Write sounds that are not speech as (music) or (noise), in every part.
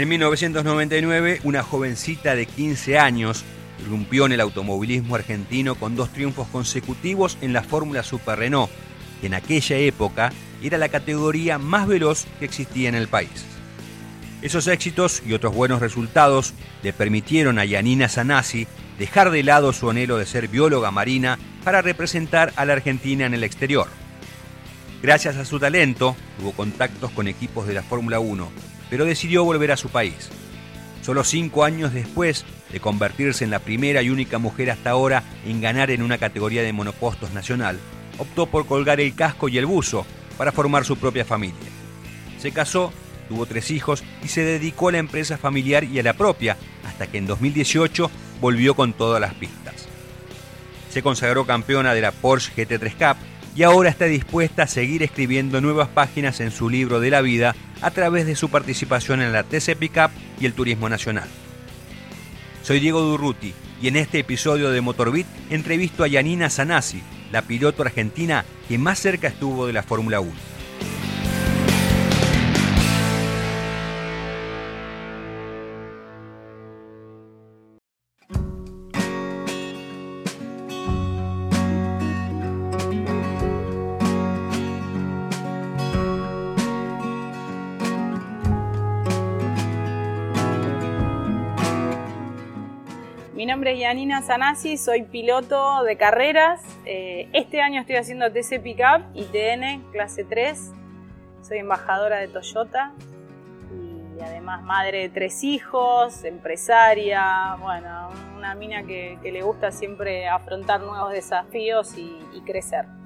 En 1999, una jovencita de 15 años irrumpió en el automovilismo argentino con dos triunfos consecutivos en la Fórmula Super Renault, que en aquella época era la categoría más veloz que existía en el país. Esos éxitos y otros buenos resultados le permitieron a Yanina Sanasi dejar de lado su anhelo de ser bióloga marina para representar a la Argentina en el exterior. Gracias a su talento, tuvo contactos con equipos de la Fórmula 1, pero decidió volver a su país. Solo cinco años después de convertirse en la primera y única mujer hasta ahora en ganar en una categoría de monopostos nacional, optó por colgar el casco y el buzo para formar su propia familia. Se casó, tuvo tres hijos y se dedicó a la empresa familiar y a la propia, hasta que en 2018 volvió con todas las pistas. Se consagró campeona de la Porsche GT3 Cup y ahora está dispuesta a seguir escribiendo nuevas páginas en su libro de la vida a través de su participación en la TC Pickup y el Turismo Nacional. Soy Diego Durruti y en este episodio de Motorbit entrevisto a Yanina Sanasi, la piloto argentina que más cerca estuvo de la Fórmula 1. Nombre es Yanina Sanasi, soy piloto de carreras. Eh, este año estoy haciendo TC Pickup y TN clase 3. Soy embajadora de Toyota y además madre de tres hijos, empresaria, bueno, una mina que, le gusta siempre afrontar nuevos desafíos y crecer.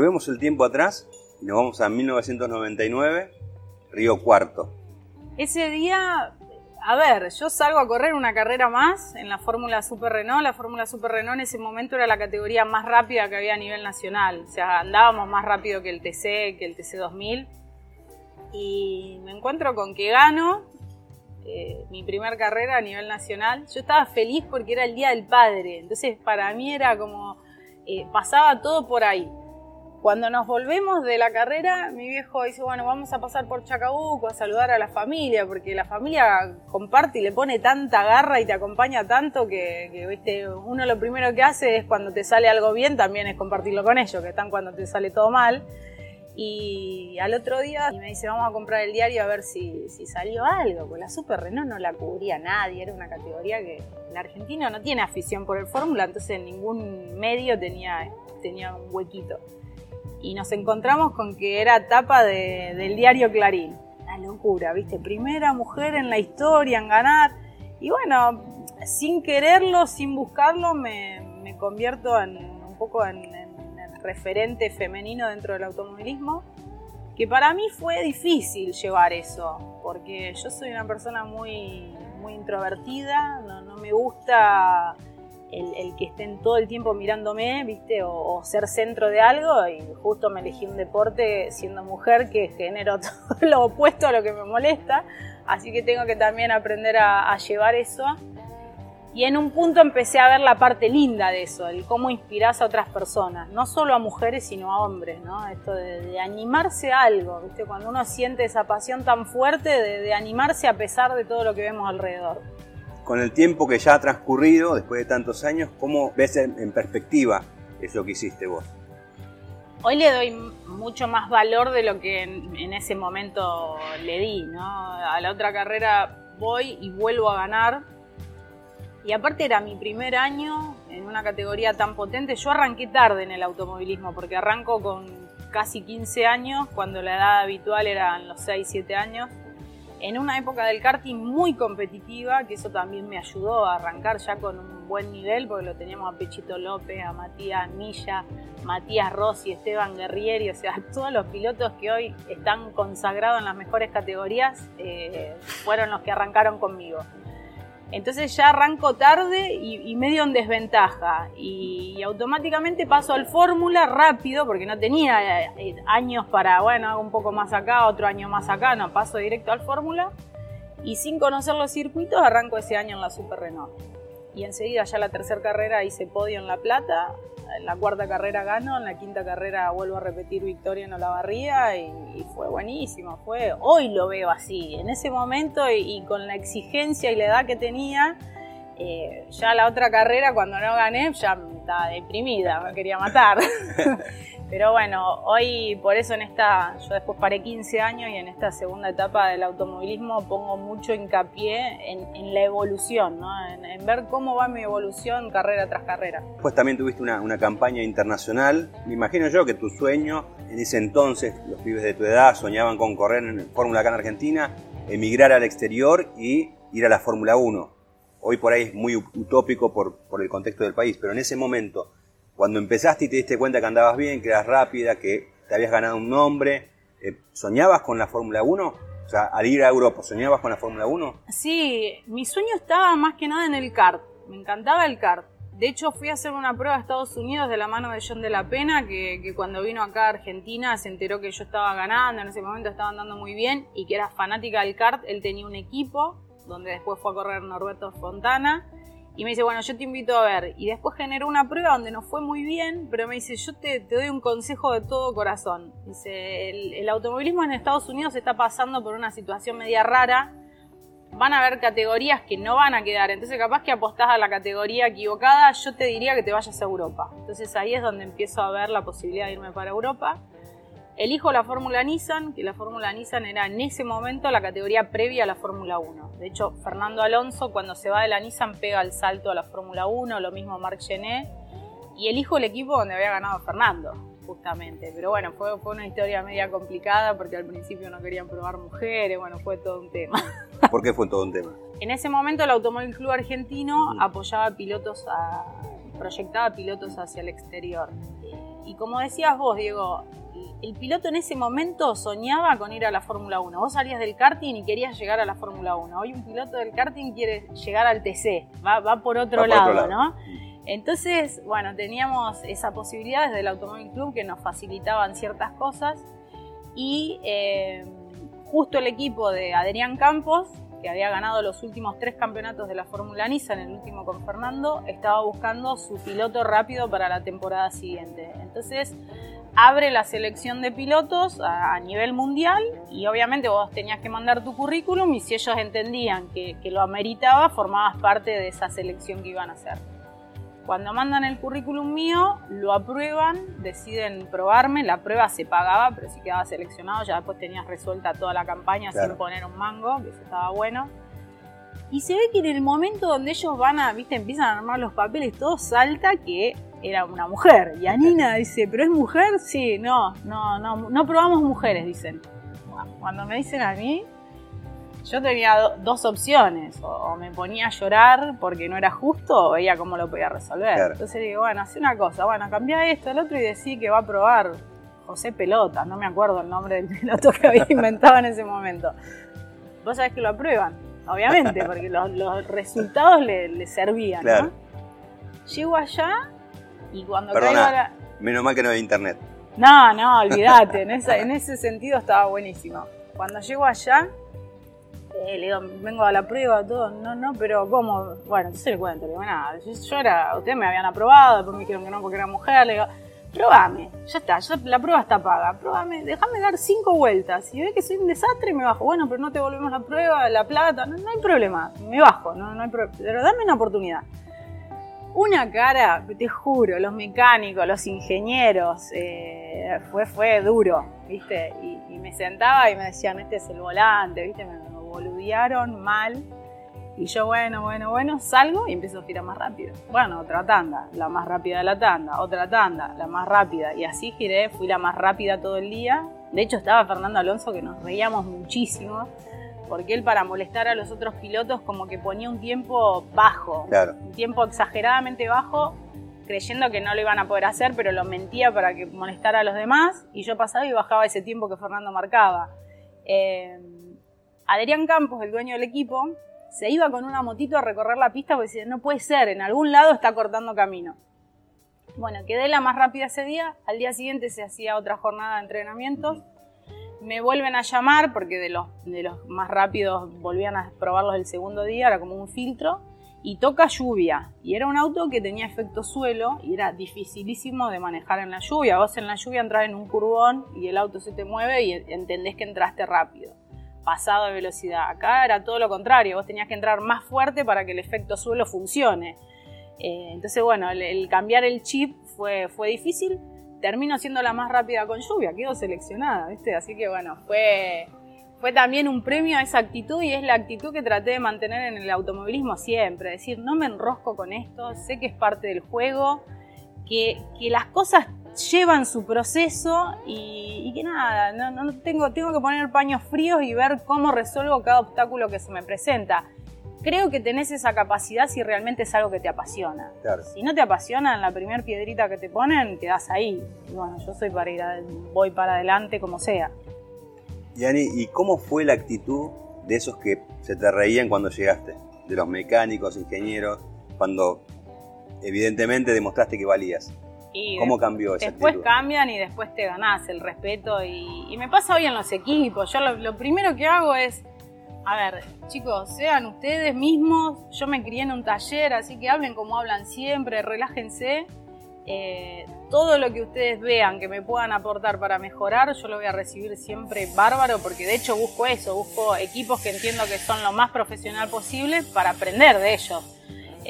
Volvemos el tiempo atrás y nos vamos a 1999, Río Cuarto. Ese día, a ver, yo salgo a correr una carrera más en la Fórmula Super Renault. La Fórmula Super Renault en ese momento era la categoría más rápida que había a nivel nacional. O sea, andábamos más rápido que el TC, que el TC 2000. Y me encuentro con que gano eh, mi primer carrera a nivel nacional. Yo estaba feliz porque era el Día del Padre. Entonces, para mí era como... Eh, pasaba todo por ahí. Cuando nos volvemos de la carrera, mi viejo dice, bueno, vamos a pasar por Chacabuco a saludar a la familia, porque la familia comparte y le pone tanta garra y te acompaña tanto que, ¿viste? uno lo primero que hace es cuando te sale algo bien, también es compartirlo con ellos, que están cuando te sale todo mal. Y al otro día me dice, vamos a comprar el diario a ver si, salió algo, porque la Super Renault no la cubría nadie, era una categoría que la Argentina no tiene afición por el Fórmula, entonces en ningún medio tenía, tenía un huequito y nos encontramos con que era tapa del diario Clarín. Una locura, ¿viste? Primera mujer en la historia en ganar. Y bueno, sin quererlo, sin buscarlo, me, convierto en, un poco en, el referente femenino dentro del automovilismo. Que para mí fue difícil llevar eso, porque yo soy una persona muy, muy introvertida, no, no me gusta el, que estén todo el tiempo mirándome, ¿viste? O, ser centro de algo y justo me elegí un deporte siendo mujer que genero (laughs) todo lo opuesto a lo que me molesta, así que tengo que también aprender a, llevar eso. Y en un punto empecé a ver la parte linda de eso, el cómo inspirás a otras personas, no solo a mujeres, sino a hombres, ¿no? Esto de, animarse a algo, ¿viste? Cuando uno siente esa pasión tan fuerte de animarse a pesar de todo lo que vemos alrededor con el tiempo que ya ha transcurrido, después de tantos años, ¿cómo ves en, perspectiva eso que hiciste vos? Hoy le doy mucho más valor de lo que en, ese momento le di, ¿no? A la otra carrera voy y vuelvo a ganar. Y aparte era mi primer año en una categoría tan potente. Yo arranqué tarde en el automovilismo porque arranco con casi 15 años, cuando la edad habitual eran los 6, 7 años en una época del karting muy competitiva, que eso también me ayudó a arrancar ya con un buen nivel, porque lo teníamos a Pechito López, a Matías Milla, Matías Rossi, Esteban Guerrieri, o sea, (laughs) todos los pilotos que hoy están consagrados en las mejores categorías eh, fueron los que arrancaron conmigo. Entonces ya arranco tarde y, medio en desventaja. Y, automáticamente paso al fórmula rápido, porque no tenía eh, años para, bueno, hago un poco más acá, otro año más acá, no, paso directo al fórmula. Y sin conocer los circuitos, arranco ese año en la Super Renault. Y enseguida ya la tercera carrera hice podio en La Plata en la cuarta carrera gano, en la quinta carrera vuelvo a repetir victoria en Olavarría y, y fue buenísimo. Fue, hoy lo veo así, en ese momento y, con la exigencia y la edad que tenía, eh, ya la otra carrera cuando no gané ya estaba deprimida, me quería matar. (laughs) Pero bueno, hoy por eso en esta, yo después paré 15 años y en esta segunda etapa del automovilismo pongo mucho hincapié en, la evolución, ¿no? en, ver cómo va mi evolución carrera tras carrera. Pues también tuviste una, una campaña internacional, me imagino yo que tu sueño, en ese entonces los pibes de tu edad soñaban con correr en Fórmula Acá en Argentina, emigrar al exterior y ir a la Fórmula 1. Hoy por ahí es muy utópico por, por el contexto del país, pero en ese momento cuando empezaste y te diste cuenta que andabas bien, que eras rápida, que te habías ganado un nombre, eh, ¿soñabas con la Fórmula 1? O sea, al ir a Europa, ¿soñabas con la Fórmula 1? Sí, mi sueño estaba más que nada en el kart. Me encantaba el kart. De hecho, fui a hacer una prueba a Estados Unidos de la mano de John de la Pena, que, que, cuando vino acá a Argentina se enteró que yo estaba ganando, en ese momento estaba andando muy bien y que era fanática del kart. Él tenía un equipo donde después fue a correr Norberto Fontana y me dice, bueno, yo te invito a ver. Y después generó una prueba donde nos fue muy bien, pero me dice, yo te, doy un consejo de todo corazón. Dice, el, automovilismo en Estados Unidos está pasando por una situación media rara. Van a haber categorías que no van a quedar. Entonces, capaz que apostás a la categoría equivocada, yo te diría que te vayas a Europa. Entonces, ahí es donde empiezo a ver la posibilidad de irme para Europa. Elijo la Fórmula Nissan, que la Fórmula Nissan era en ese momento la categoría previa a la Fórmula 1. De hecho, Fernando Alonso cuando se va de la Nissan pega el salto a la Fórmula 1, lo mismo Marc Gené, y elijo el equipo donde había ganado Fernando, justamente. Pero bueno, fue, fue una historia media complicada porque al principio no querían probar mujeres, bueno, fue todo un tema. (laughs) ¿Por qué fue todo un tema? En ese momento el Automóvil Club Argentino apoyaba pilotos a, proyectaba pilotos hacia el exterior. Y como decías vos, Diego, el piloto en ese momento soñaba con ir a la Fórmula 1. Vos salías del karting y querías llegar a la Fórmula 1. Hoy un piloto del karting quiere llegar al TC, va, por, otro, lado, ¿no? Entonces, bueno, teníamos esa posibilidad desde el Automóvil Club que nos facilitaban ciertas cosas y eh, justo el equipo de Adrián Campos, que había ganado los últimos tres campeonatos de la Fórmula Nissan, el último con Fernando, estaba buscando su piloto rápido para la temporada siguiente. Entonces, abre la selección de pilotos a, nivel mundial y obviamente vos tenías que mandar tu currículum y si ellos entendían que, lo ameritaba, formabas parte de esa selección que iban a hacer. Cuando mandan el currículum mío, lo aprueban, deciden probarme, la prueba se pagaba, pero si quedaba seleccionado ya después tenías resuelta toda la campaña sin poner un mango, que eso estaba bueno. Y se ve que en el momento donde ellos van a, viste, empiezan a armar los papeles, todo salta que era una mujer. Y Anina (laughs) dice, ¿pero es mujer? Sí, no, no, no, no probamos mujeres, dicen. Cuando me dicen a mí, yo tenía dos opciones, o, me ponía a llorar porque no era justo, o veía cómo lo podía resolver. Entonces digo, bueno, hace una cosa, bueno, cambia esto, el otro y decí que va a probar José Pelota, no me acuerdo el nombre del (laughs) piloto que había inventado en ese momento. Vos sabés que lo aprueban, obviamente, porque los, resultados le, servían, ¿no? Llego allá y cuando Perdona, Menos mal que no hay internet. No, no, olvídate. en, en ese sentido estaba buenísimo. Cuando llego allá, eh, le digo, vengo a la prueba, todo. No, no, pero ¿cómo? Bueno, entonces le cuento. Le digo, nada, yo, era, ustedes me habían aprobado, después me dijeron que no porque era mujer. Le digo, probame, ya está, la prueba está paga. Probame, déjame dar cinco vueltas. Si ve que soy un desastre, me bajo. Bueno, pero no te volvemos la prueba, la plata, no, hay problema, me bajo, no, no hay problema. Pero dame una oportunidad una cara, te juro, los mecánicos, los ingenieros, eh, fue, fue duro, ¿viste? Y, me sentaba y me decían, este es el volante, ¿viste? Me, boludearon mal. Y yo, bueno, bueno, bueno, salgo y empiezo a girar más rápido. Bueno, otra tanda, la más rápida de la tanda, otra tanda, la más rápida. Y así giré, fui la más rápida todo el día. De hecho, estaba Fernando Alonso, que nos reíamos muchísimo porque él para molestar a los otros pilotos como que ponía un tiempo bajo, un tiempo exageradamente bajo, creyendo que no lo iban a poder hacer, pero lo mentía para que molestara a los demás y yo pasaba y bajaba ese tiempo que Fernando marcaba. Eh, Adrián Campos, el dueño del equipo, se iba con una motito a recorrer la pista porque decía, no puede ser, en algún lado está cortando camino. Bueno, quedé la más rápida ese día, al día siguiente se hacía otra jornada de entrenamientos, me vuelven a llamar porque de los, más rápidos volvían a probarlos el segundo día, era como un filtro, y toca lluvia. Y era un auto que tenía efecto suelo y era dificilísimo de manejar en la lluvia. Vos en la lluvia entras en un curvón y el auto se te mueve y entendés que entraste rápido, pasado de velocidad. Acá era todo lo contrario, vos tenías que entrar más fuerte para que el efecto suelo funcione. Eh, entonces, bueno, el, cambiar el chip fue, fue difícil. Termino siendo la más rápida con lluvia, quedo seleccionada, ¿viste? Así que bueno, fue, fue también un premio a esa actitud y es la actitud que traté de mantener en el automovilismo siempre. Decir, no me enrosco con esto, sé que es parte del juego, que, que las cosas llevan su proceso y, que nada, no, no, tengo, tengo que poner paños fríos y ver cómo resuelvo cada obstáculo que se me presenta. Creo que tenés esa capacidad si realmente es algo que te apasiona. Si no te apasiona, en la primera piedrita que te ponen, quedás ahí. Y bueno, yo soy para ir, voy para adelante como sea. Yani, ¿y cómo fue la actitud de esos que se te reían cuando llegaste? De los mecánicos, ingenieros, cuando evidentemente demostraste que valías. ¿Cómo cambió esa Después cambian y después te ganás el respeto. Y, me pasa hoy en los equipos. Yo lo, primero que hago es, a ver, chicos, sean ustedes mismos. Yo me crié en un taller, así que hablen como hablan siempre, relájense. Eh, todo lo que ustedes vean que me puedan aportar para mejorar, yo lo voy a recibir siempre bárbaro, porque de hecho busco eso, busco equipos que entiendo que son lo más profesional posible para aprender de ellos.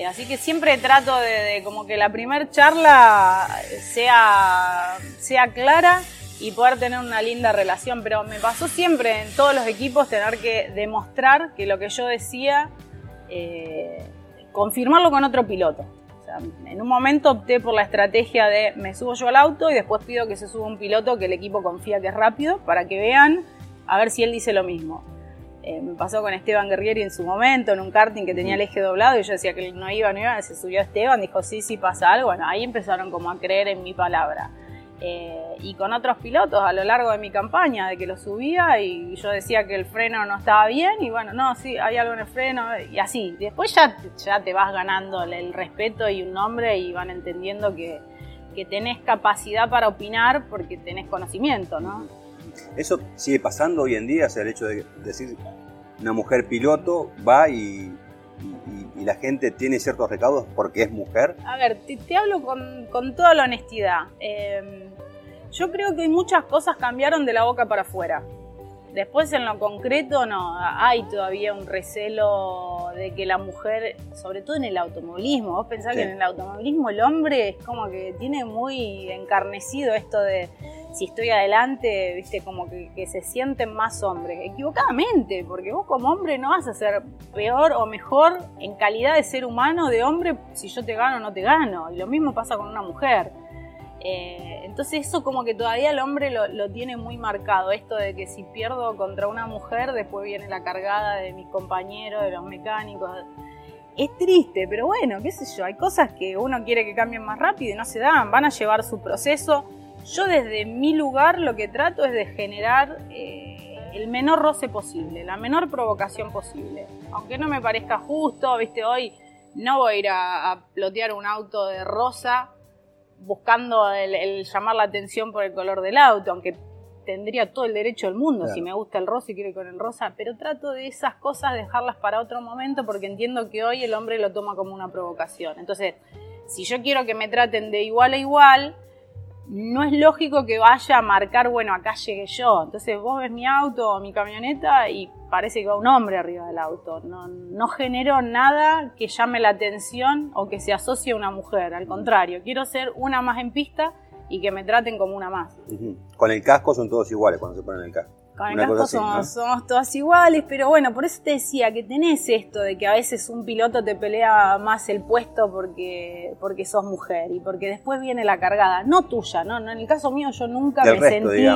Eh, así que siempre trato de, como que la primer charla sea, sea clara y poder tener una linda relación, pero me pasó siempre en todos los equipos tener que demostrar que lo que yo decía, eh, confirmarlo con otro piloto en un momento opté por la estrategia de me subo yo al auto y después pido que se suba un piloto que el equipo confía que es rápido para que vean a ver si él dice lo mismo. Eh, me pasó con Esteban Guerrieri en su momento, en un karting que tenía el eje doblado y yo decía que no iba, no iba, se subió Esteban, dijo sí, sí pasa algo, bueno, ahí empezaron como a creer en mi palabra. Eh, y con otros pilotos a lo largo de mi campaña, de que lo subía y yo decía que el freno no estaba bien y bueno, no, sí, hay algo en el freno y así. Después ya, ya te vas ganando el respeto y un nombre y van entendiendo que, que tenés capacidad para opinar porque tenés conocimiento, ¿no? Eso sigue pasando hoy en día, o sea, el hecho de decir una mujer piloto va y, la gente tiene ciertos recaudos porque es mujer? A ver, te, hablo con, toda la honestidad. Eh, yo creo que muchas cosas cambiaron de la boca para afuera. Después en lo concreto no, hay todavía un recelo de que la mujer, sobre todo en el automovilismo, vos pensás que en el automovilismo el hombre es como que tiene muy encarnecido esto de si estoy adelante, viste, como que, que se sienten más hombres. Equivocadamente, porque vos como hombre no vas a ser peor o mejor en calidad de ser humano, de hombre, si yo te gano o no te gano. Y lo mismo pasa con una mujer. Eh, entonces eso como que todavía el hombre lo, tiene muy marcado, esto de que si pierdo contra una mujer, después viene la cargada de mis compañeros, de los mecánicos. Es triste, pero bueno, qué sé yo, hay cosas que uno quiere que cambien más rápido y no se dan, van a llevar su proceso. Yo desde mi lugar lo que trato es de generar eh, el menor roce posible, la menor provocación posible. Aunque no me parezca justo, viste, hoy no voy a ir a, a plotear un auto de rosa buscando el, llamar la atención por el color del auto, aunque tendría todo el derecho del mundo si me gusta el rosa y quiero ir con el rosa, pero trato de esas cosas dejarlas para otro momento porque entiendo que hoy el hombre lo toma como una provocación. Entonces, si yo quiero que me traten de igual a igual, no es lógico que vaya a marcar, bueno, acá llegué yo. Entonces vos ves mi auto o mi camioneta y parece que va un hombre arriba del auto. No, no genero nada que llame la atención o que se asocie a una mujer. Al contrario, quiero ser una más en pista y que me traten como una más. Con el casco son todos iguales cuando se ponen el casco. Con el casco somos, todas iguales, pero bueno, por eso te decía que tenés esto de que a veces un piloto te pelea más el puesto porque, porque sos mujer y porque después viene la cargada, no tuya, ¿no? En el caso mío yo nunca me sentí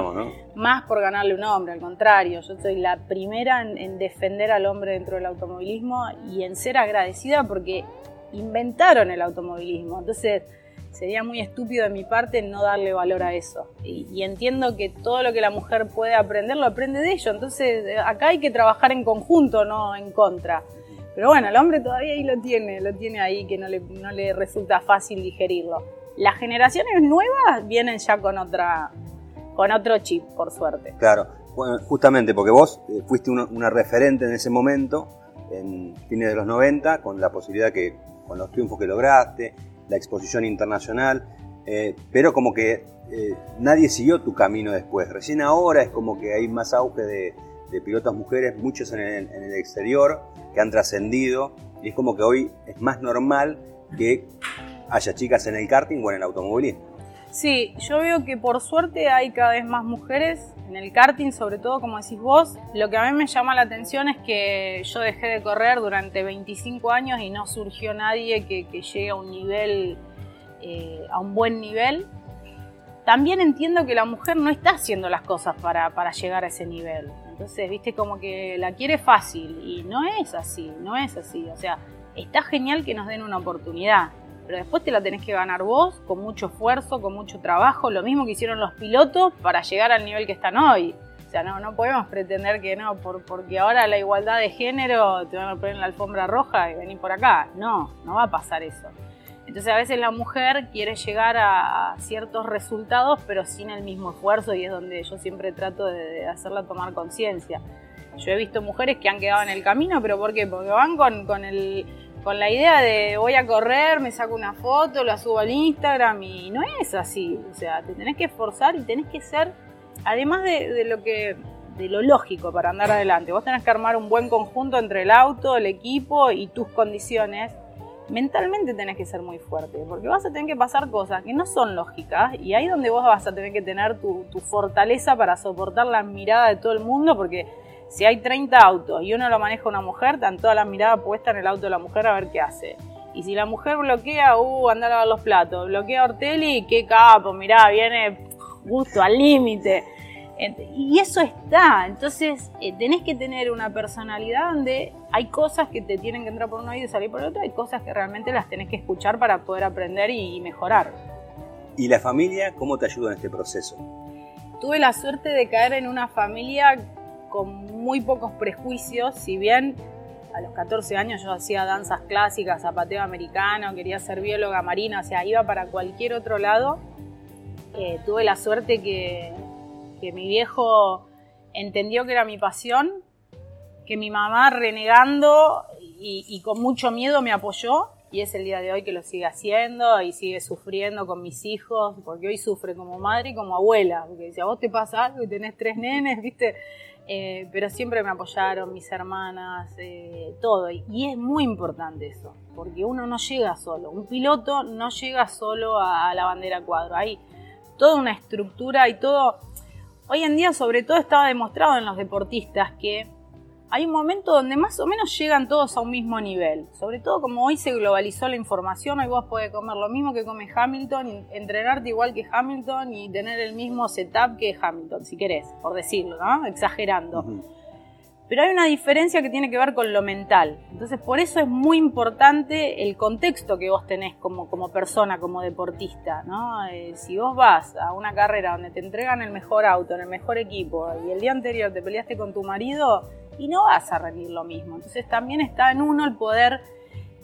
más por ganarle un hombre, al contrario, yo soy la primera en, en defender al hombre dentro del automovilismo y en ser agradecida porque inventaron el automovilismo. Entonces, sería muy estúpido de mi parte no darle valor a eso. Y, entiendo que todo lo que la mujer puede aprender lo aprende de ello. Entonces acá hay que trabajar en conjunto, no en contra. Pero bueno, el hombre todavía ahí lo tiene, lo tiene ahí que no le, no le resulta fácil digerirlo. Las generaciones nuevas vienen ya con otra con otro chip, por suerte. Claro, justamente porque vos eh, fuiste una, referente en ese momento, en fines de los 90, con la posibilidad que, con los triunfos que lograste, la exposición internacional, eh, pero como que eh, nadie siguió tu camino después. Recién ahora es como que hay más auge de, pilotas mujeres, muchos en el, exterior, que han trascendido, y es como que hoy es más normal que haya chicas en el karting o en el automovilismo. Sí, yo veo que por suerte hay cada vez más mujeres en el karting, sobre todo como decís vos. Lo que a mí me llama la atención es que yo dejé de correr durante 25 años y no surgió nadie que, llegue a un nivel, eh, a un buen nivel también entiendo que la mujer no está haciendo las cosas para, llegar a ese nivel. Entonces, viste, como que la quiere fácil y no es así, no es así. O sea, está genial que nos den una oportunidad, pero después te la tenés que ganar vos con mucho esfuerzo, con mucho trabajo, lo mismo que hicieron los pilotos para llegar al nivel que están hoy. O sea, no, no podemos pretender que no, por, porque ahora la igualdad de género te van a poner en la alfombra roja y venir por acá. No, no va a pasar eso. Entonces a veces la mujer quiere llegar a ciertos resultados pero sin el mismo esfuerzo y es donde yo siempre trato de hacerla tomar conciencia. Yo he visto mujeres que han quedado en el camino, pero ¿por qué? Porque van con, con, el, con la idea de voy a correr, me saco una foto, la subo al Instagram y no es así. O sea, te tenés que esforzar y tenés que ser, además de, lo que de lo lógico para andar adelante. Vos tenés que armar un buen conjunto entre el auto, el equipo y tus condiciones mentalmente tenés que ser muy fuerte, porque vas a tener que pasar cosas que no son lógicas y ahí donde vos vas a tener que tener tu, fortaleza para soportar la mirada de todo el mundo, porque si hay 30 autos y uno lo maneja una mujer, están todas las miradas puestas en el auto de la mujer a ver qué hace. Y si la mujer bloquea, uh, anda a lavar los platos, bloquea a Ortelli, qué capo, mirá, viene gusto al límite. Y eso está, entonces eh, tenés que tener una personalidad donde hay cosas que te tienen que entrar por un oído y salir por el otro, hay cosas que realmente las tenés que escuchar para poder aprender y mejorar. ¿Y la familia cómo te ayuda en este proceso? Tuve la suerte de caer en una familia con muy pocos prejuicios, si bien a los 14 años yo hacía danzas clásicas, zapateo americano, quería ser bióloga marina, o sea, iba para cualquier otro lado. Eh, tuve la suerte que mi viejo entendió que era mi pasión, que mi mamá renegando y, con mucho miedo me apoyó y es el día de hoy que lo sigue haciendo y sigue sufriendo con mis hijos, porque hoy sufre como madre y como abuela, porque si a vos te pasa algo y tenés tres nenes, (laughs) viste, eh, pero siempre me apoyaron mis hermanas, eh, todo, y es muy importante eso, porque uno no llega solo, un piloto no llega solo a, a la bandera cuadro, hay toda una estructura y todo. Hoy en día sobre todo estaba demostrado en los deportistas que hay un momento donde más o menos llegan todos a un mismo nivel. Sobre todo como hoy se globalizó la información, hoy vos podés comer lo mismo que come Hamilton, entrenarte igual que Hamilton y tener el mismo setup que Hamilton, si querés, por decirlo, ¿no? Exagerando. Pero hay una diferencia que tiene que ver con lo mental. Entonces, por eso es muy importante el contexto que vos tenés como, como persona, como deportista. ¿no? Eh, si vos vas a una carrera donde te entregan el mejor auto, en el mejor equipo, y el día anterior te peleaste con tu marido, y no vas a rendir lo mismo. Entonces, también está en uno el poder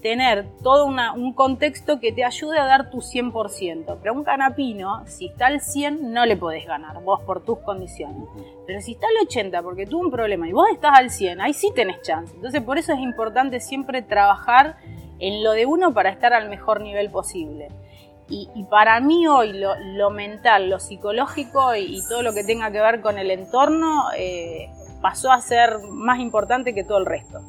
tener todo un contexto que te ayude a dar tu 100%. Pero un canapino, si está al 100, no le podés ganar, vos por tus condiciones. Pero si está al 80 porque tuvo un problema y vos estás al 100, ahí sí tenés chance. Entonces por eso es importante siempre trabajar en lo de uno para estar al mejor nivel posible. Y, para mí hoy lo, mental, lo psicológico y, todo lo que tenga que ver con el entorno eh, pasó a ser más importante que todo el resto.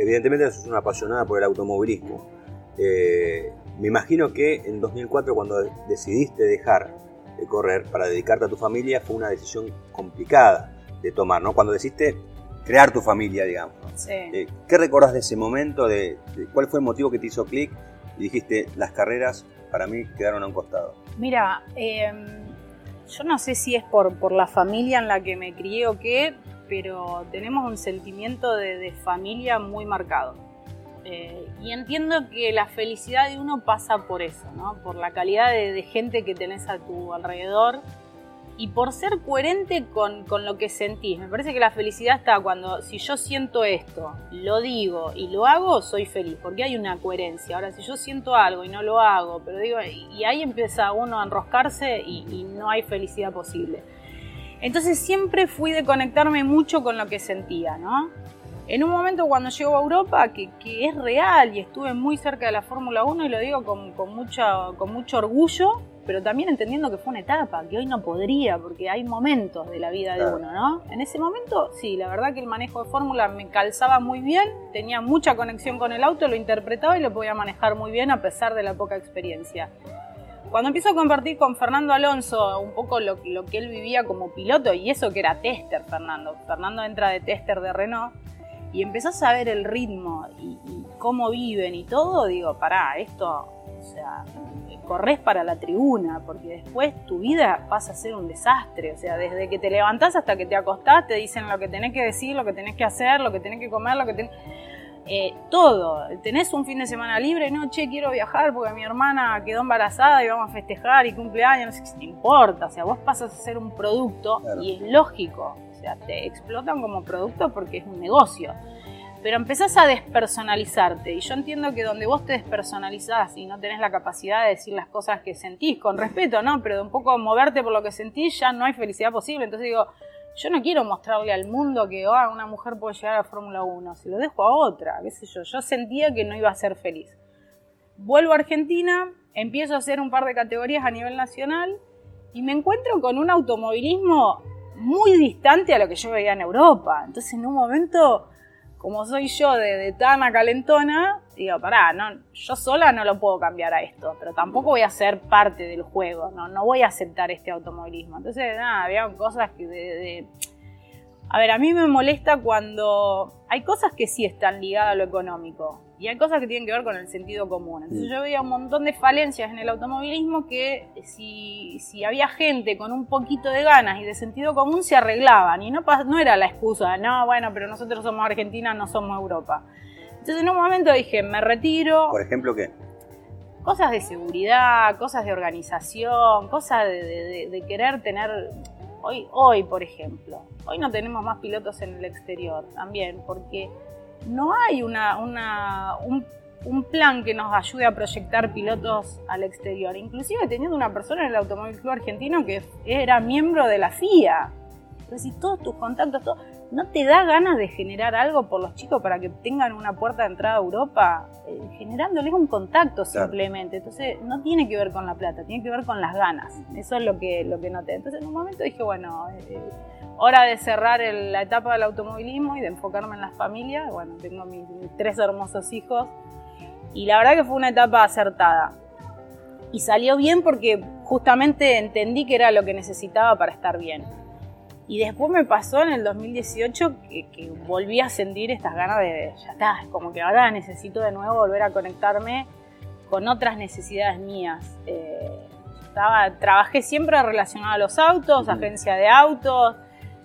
evidentemente sos una apasionada por el automovilismo. Eh, me imagino que en 2004 cuando decidiste dejar de correr para dedicarte a tu familia fue una decisión complicada de tomar, ¿no? Cuando decidiste crear tu familia, digamos. Eh, ¿Qué recordás de ese momento? De, ¿Cuál fue el motivo que te hizo clic y dijiste las carreras para mí quedaron a un costado? Mira, em, yo no sé si es por, por la familia en la que me crié o qué, pero tenemos un sentimiento de, familia muy marcado. eh, y entiendo que la felicidad de uno pasa por eso, ¿no? Por la calidad de, gente que tenés a tu alrededor y por ser coherente con, con, lo que sentís. Me parece que la felicidad está cuando, si yo siento esto, lo digo y lo hago, soy feliz, porque hay una coherencia. Ahora, si yo siento algo y no lo hago, pero digo, y ahí empieza uno a enroscarse y, no hay felicidad posible. Entonces siempre fui de conectarme mucho con lo que sentía, ¿no? En un momento cuando llego a Europa, que, es real y estuve muy cerca de la Fórmula 1 y lo digo con, con, con mucho orgullo, pero también entendiendo que fue una etapa, que hoy no podría, porque hay momentos de la vida de uno, ¿no? En ese momento, sí, la verdad que el manejo de Fórmula me calzaba muy bien, tenía mucha conexión con el auto, lo interpretaba y lo podía manejar muy bien a pesar de la poca experiencia. Cuando empiezo a compartir con Fernando Alonso un poco lo, lo que él vivía como piloto, y eso que era tester, Fernando, Fernando entra de tester de Renault, y empezás a ver el ritmo y, cómo viven y todo, digo, pará, esto, o sea, corres para la tribuna, porque después tu vida pasa a ser un desastre. O sea, desde que te levantás hasta que te acostás, te dicen lo que tenés que decir, lo que tenés que hacer, lo que tenés que comer, lo que tenés. Eh, todo. Tenés un fin de semana libre, no, che, quiero viajar porque mi hermana quedó embarazada y vamos a festejar y cumpleaños, no sé qué te importa. O sea, vos pasas a ser un producto y es lógico. O sea, te explotan como producto porque es un negocio. Pero empezás a despersonalizarte. Y yo entiendo que donde vos te despersonalizás y no tenés la capacidad de decir las cosas que sentís, con respeto, ¿no? Pero de un poco moverte por lo que sentís, ya no hay felicidad posible. Entonces digo, yo no quiero mostrarle al mundo que oh, una mujer puede llegar a Fórmula 1. Si lo dejo a otra, qué sé yo. Yo sentía que no iba a ser feliz. Vuelvo a Argentina, empiezo a hacer un par de categorías a nivel nacional y me encuentro con un automovilismo muy distante a lo que yo veía en Europa. Entonces en un momento, como soy yo de, de tan calentona, digo, pará, no, yo sola no lo puedo cambiar a esto, pero tampoco voy a ser parte del juego, no, no voy a aceptar este automovilismo. Entonces, nada, había cosas que de a ver, a mí me molesta cuando hay cosas que sí están ligadas a lo económico y hay cosas que tienen que ver con el sentido común. Entonces yo veía un montón de falencias en el automovilismo que si, si había gente con un poquito de ganas y de sentido común se arreglaban y no, no era la excusa, no, bueno, pero nosotros somos Argentina, no somos Europa. Entonces en un momento dije, me retiro. ¿Por ejemplo qué? Cosas de seguridad, cosas de organización, cosas de querer tener Hoy, hoy, por ejemplo, hoy no tenemos más pilotos en el exterior también, porque no hay una, un, plan que nos ayude a proyectar pilotos al exterior. Inclusive teniendo una persona en el Automóvil Club Argentino que era miembro de la FIA. Entonces, todos tus contactos, todo, ¿no te da ganas de generar algo por los chicos para que tengan una puerta de entrada a Europa? Eh, generándoles un contacto simplemente. Entonces, no tiene que ver con la plata, tiene que ver con las ganas. Eso es lo que, lo que noté. Entonces, en un momento dije, bueno, eh, hora de cerrar la etapa del automovilismo y de enfocarme en las familias. Bueno, tengo mis tres hermosos hijos. Y la verdad que fue una etapa acertada. Y salió bien porque justamente entendí que era lo que necesitaba para estar bien. Y después me pasó en el 2018 que, volví a sentir estas ganas de, ya está, como que ahora necesito de nuevo volver a conectarme con otras necesidades mías. Eh, estaba, trabajé siempre relacionado a los autos, agencia de autos,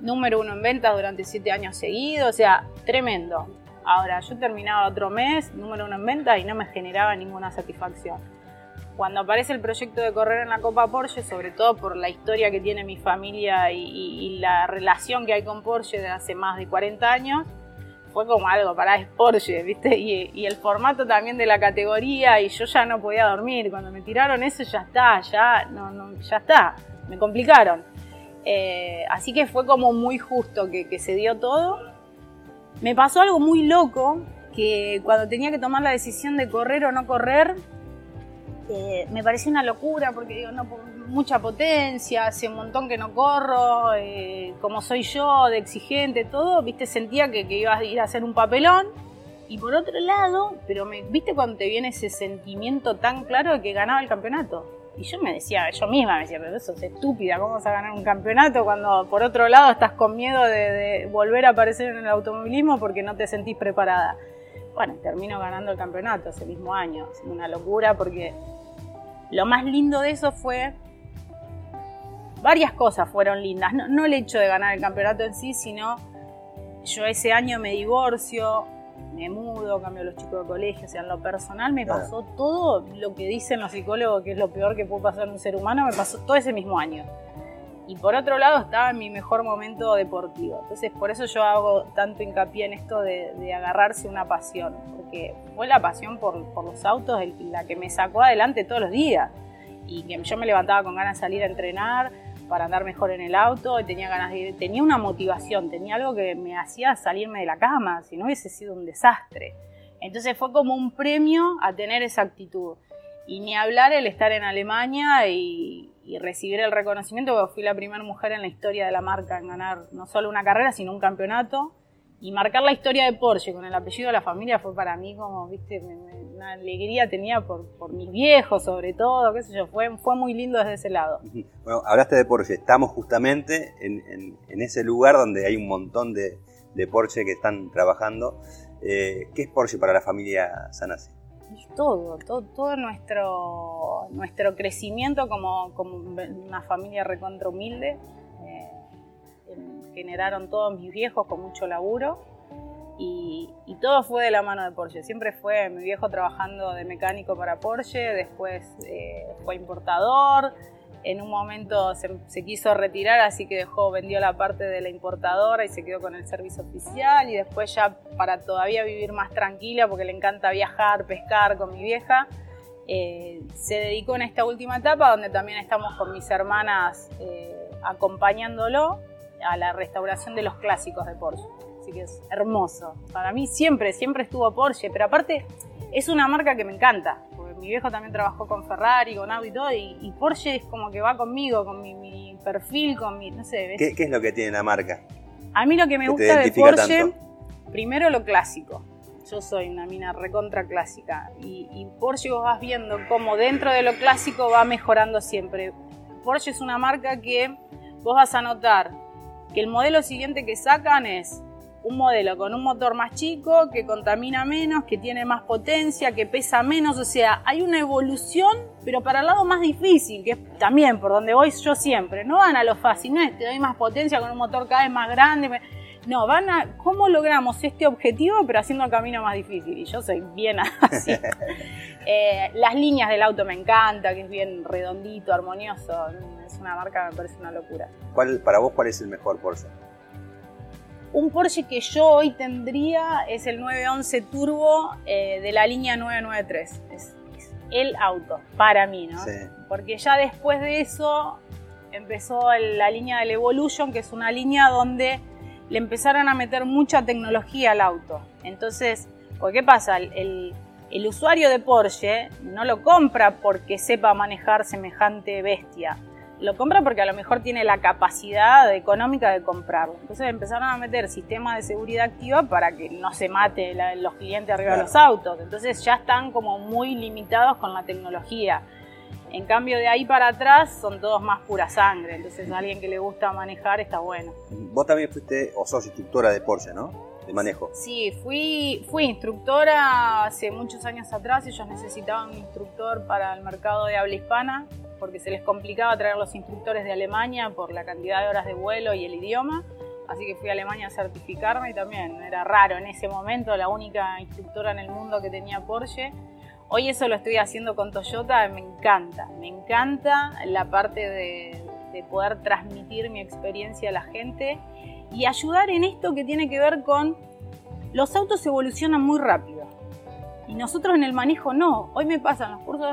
número uno en ventas durante siete años seguidos, o sea, tremendo. Ahora, yo terminaba otro mes, número uno en ventas y no me generaba ninguna satisfacción cuando aparece el proyecto de correr en la Copa Porsche, sobre todo por la historia que tiene mi familia y, la relación que hay con Porsche de hace más de 40 años, fue como algo para es Porsche, ¿viste? Y, el formato también de la categoría, y yo ya no podía dormir. Cuando me tiraron eso, ya está, ya, no, ya está, me complicaron. Eh, así que fue como muy justo que, se dio todo. Me pasó algo muy loco, que cuando tenía que tomar la decisión de correr o no correr, eh, me pareció una locura porque digo, no, mucha potencia, hace un montón que no corro, eh, como soy yo, de exigente, todo, viste, sentía que, que iba a ir a hacer un papelón. Y por otro lado, pero me, viste cuando te viene ese sentimiento tan claro de que ganaba el campeonato. Y yo me decía, yo misma me decía, pero eso es estúpida, ¿cómo vas a ganar un campeonato cuando por otro lado estás con miedo de, volver a aparecer en el automovilismo porque no te sentís preparada? Bueno, termino ganando el campeonato ese mismo año, es una locura porque lo más lindo de eso fue, varias cosas fueron lindas, no, el hecho de ganar el campeonato en sí, sino yo ese año me divorcio, me mudo, cambio a los chicos de colegio, o sea, en lo personal me pasó todo lo que dicen los psicólogos que es lo peor que puede pasar en un ser humano, me pasó todo ese mismo año. Y por otro lado estaba en mi mejor momento deportivo. Entonces por eso yo hago tanto hincapié en esto de, agarrarse una pasión, porque fue la pasión por, por los autos la que me sacó adelante todos los días. Y que yo me levantaba con ganas de salir a entrenar, para andar mejor en el auto, y tenía ganas de tenía una motivación, tenía algo que me hacía salirme de la cama, si no hubiese sido un desastre. Entonces fue como un premio a tener esa actitud. Y ni hablar el estar en Alemania y, recibir el reconocimiento, porque fui la primera mujer en la historia de la marca en ganar no solo una carrera, sino un campeonato. Y marcar la historia de Porsche con el apellido de la familia fue para mí como, viste, una alegría tenía por, por, mis viejos sobre todo, qué sé yo, fue, fue muy lindo desde ese lado. Bueno, hablaste de Porsche, estamos justamente en, en, ese lugar donde hay un montón de, de Porsche que están trabajando. Eh, ¿Qué es Porsche para la familia Sanasi? todo, todo, todo nuestro, nuestro crecimiento como, como una familia recontra humilde. Eh, generaron todos mis viejos con mucho laburo y, todo fue de la mano de Porsche. Siempre fue mi viejo trabajando de mecánico para Porsche, después eh, fue importador. En un momento se, quiso retirar, así que dejó, vendió la parte de la importadora y se quedó con el servicio oficial. Y después ya para todavía vivir más tranquila, porque le encanta viajar, pescar con mi vieja, eh, se dedicó en esta última etapa, donde también estamos con mis hermanas eh, acompañándolo a la restauración de los clásicos de Porsche. Así que es hermoso. Para mí siempre, siempre estuvo Porsche, pero aparte es una marca que me encanta. Porque mi viejo también trabajó con Ferrari, con Audi y todo, y, Porsche es como que va conmigo, con mi, perfil, con mi, no sé. ¿Qué, es lo que tiene la marca? A mí lo que me gusta de Porsche, primero lo clásico. Yo soy una mina recontra clásica y, y Porsche vos vas viendo cómo dentro de lo clásico va mejorando siempre. Porsche es una marca que vos vas a notar que el modelo siguiente que sacan es un modelo con un motor más chico, que contamina menos, que tiene más potencia, que pesa menos, o sea, hay una evolución, pero para el lado más difícil, que es también por donde voy yo siempre, no van a lo fácil, no es te doy más potencia con un motor cada vez más grande, no, van a cómo logramos este objetivo, pero haciendo el camino más difícil, y yo soy bien así. (laughs) Eh, las líneas del auto me encanta, que es bien redondito, armonioso, es una marca me parece una locura. ¿Cuál, para vos, cuál es el mejor Porsche? Un Porsche que yo hoy tendría es el 911 Turbo eh, de la línea 993. Es, el auto, para mí, ¿no? Porque ya después de eso empezó la línea del Evolution, que es una línea donde le empezaron a meter mucha tecnología al auto. Entonces, ¿qué pasa? el, el usuario de Porsche no lo compra porque sepa manejar semejante bestia lo compra porque a lo mejor tiene la capacidad económica de comprarlo. Entonces empezaron a meter sistemas de seguridad activa para que no se mate los clientes arriba de los autos. Entonces ya están como muy limitados con la tecnología. En cambio de ahí para atrás son todos más pura sangre. Entonces a alguien que le gusta manejar está bueno. Vos también fuiste o sos instructora de Porsche, ¿no? De manejo. Sí, fui, fui instructora hace muchos años atrás. Ellos necesitaban un instructor para el mercado de habla hispana porque se les complicaba traer los instructores de Alemania por la cantidad de horas de vuelo y el idioma. Así que fui a Alemania a certificarme y también era raro en ese momento, la única instructora en el mundo que tenía Porsche. Hoy eso lo estoy haciendo con Toyota, me encanta, me encanta la parte de, de poder transmitir mi experiencia a la gente y ayudar en esto que tiene que ver con los autos evolucionan muy rápido. Y nosotros en el manejo no. Hoy me pasan los cursos